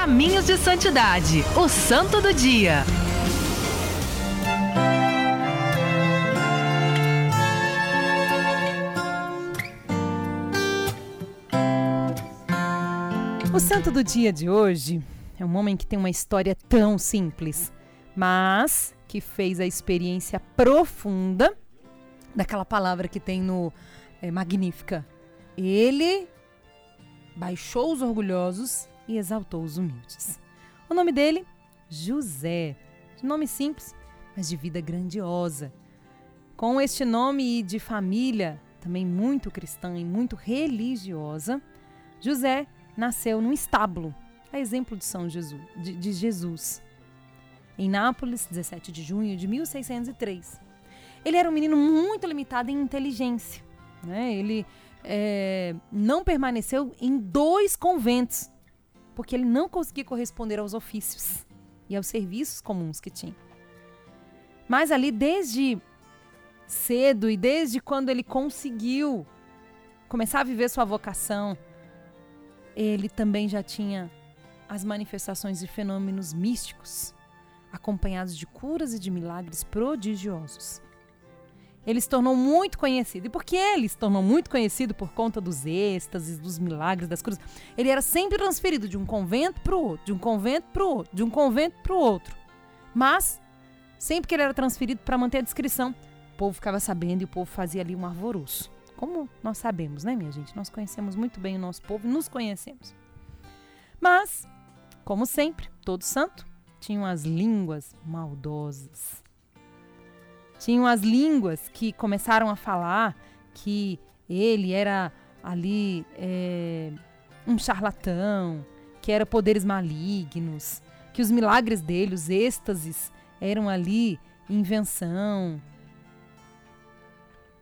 Caminhos de Santidade, o Santo do Dia. O santo do dia de hoje é um homem que tem uma história tão simples, mas que fez a experiência profunda daquela palavra que tem no é, Magnífica. Ele baixou os orgulhosos e exaltou os humildes. O nome dele, José. Nome simples, mas de vida grandiosa. Com este nome de família também muito cristã e muito religiosa, José nasceu num estábulo, a exemplo de São Jesus, de, de Jesus, em Nápoles, 17 de junho de 1603. Ele era um menino muito limitado em inteligência. Né? Ele é, não permaneceu em dois conventos, porque ele não conseguia corresponder aos ofícios e aos serviços comuns que tinha. Mas ali, desde cedo e desde quando ele conseguiu começar a viver sua vocação, ele também já tinha as manifestações de fenômenos místicos, acompanhados de curas e de milagres prodigiosos. Ele se tornou muito conhecido. E por que ele se tornou muito conhecido por conta dos êxtases, dos milagres, das curas? Ele era sempre transferido de um convento para o outro, de um convento para o outro, de um convento para o outro. Mas, sempre que ele era transferido para manter a descrição, o povo ficava sabendo e o povo fazia ali um arvoroço. Como nós sabemos, né, minha gente? Nós conhecemos muito bem o nosso povo nos conhecemos. Mas, como sempre, todo santo tinha as línguas maldosas. Tinham as línguas que começaram a falar que ele era ali é, um charlatão, que era poderes malignos, que os milagres dele, os êxtases, eram ali invenção,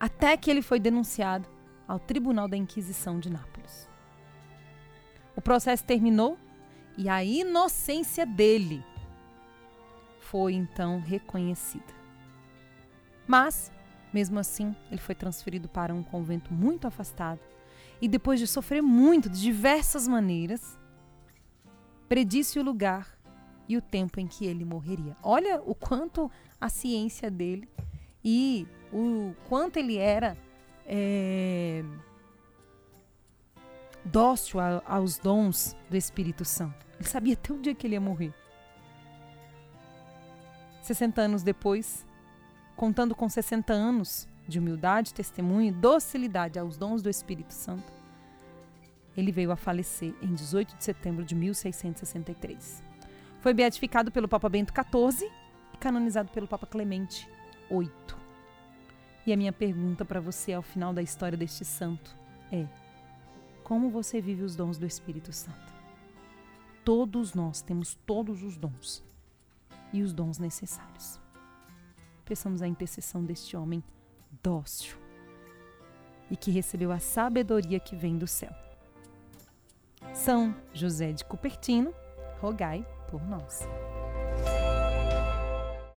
até que ele foi denunciado ao Tribunal da Inquisição de Nápoles. O processo terminou e a inocência dele foi então reconhecida. Mas, mesmo assim, ele foi transferido para um convento muito afastado e, depois de sofrer muito de diversas maneiras, predisse o lugar e o tempo em que ele morreria. Olha o quanto a ciência dele e o quanto ele era é, dócil a, aos dons do Espírito Santo. Ele sabia até o dia que ele ia morrer. 60 anos depois, contando com 60 anos de humildade, testemunho e docilidade aos dons do Espírito Santo, ele veio a falecer em 18 de setembro de 1663. Foi beatificado pelo Papa Bento XIV e canonizado pelo Papa Clemente VIII. E a minha pergunta para você ao final da história deste santo é: como você vive os dons do Espírito Santo? Todos nós temos todos os dons e os dons necessários. Peçamos a intercessão deste homem dócil e que recebeu a sabedoria que vem do céu. São José de Cupertino, rogai por nós.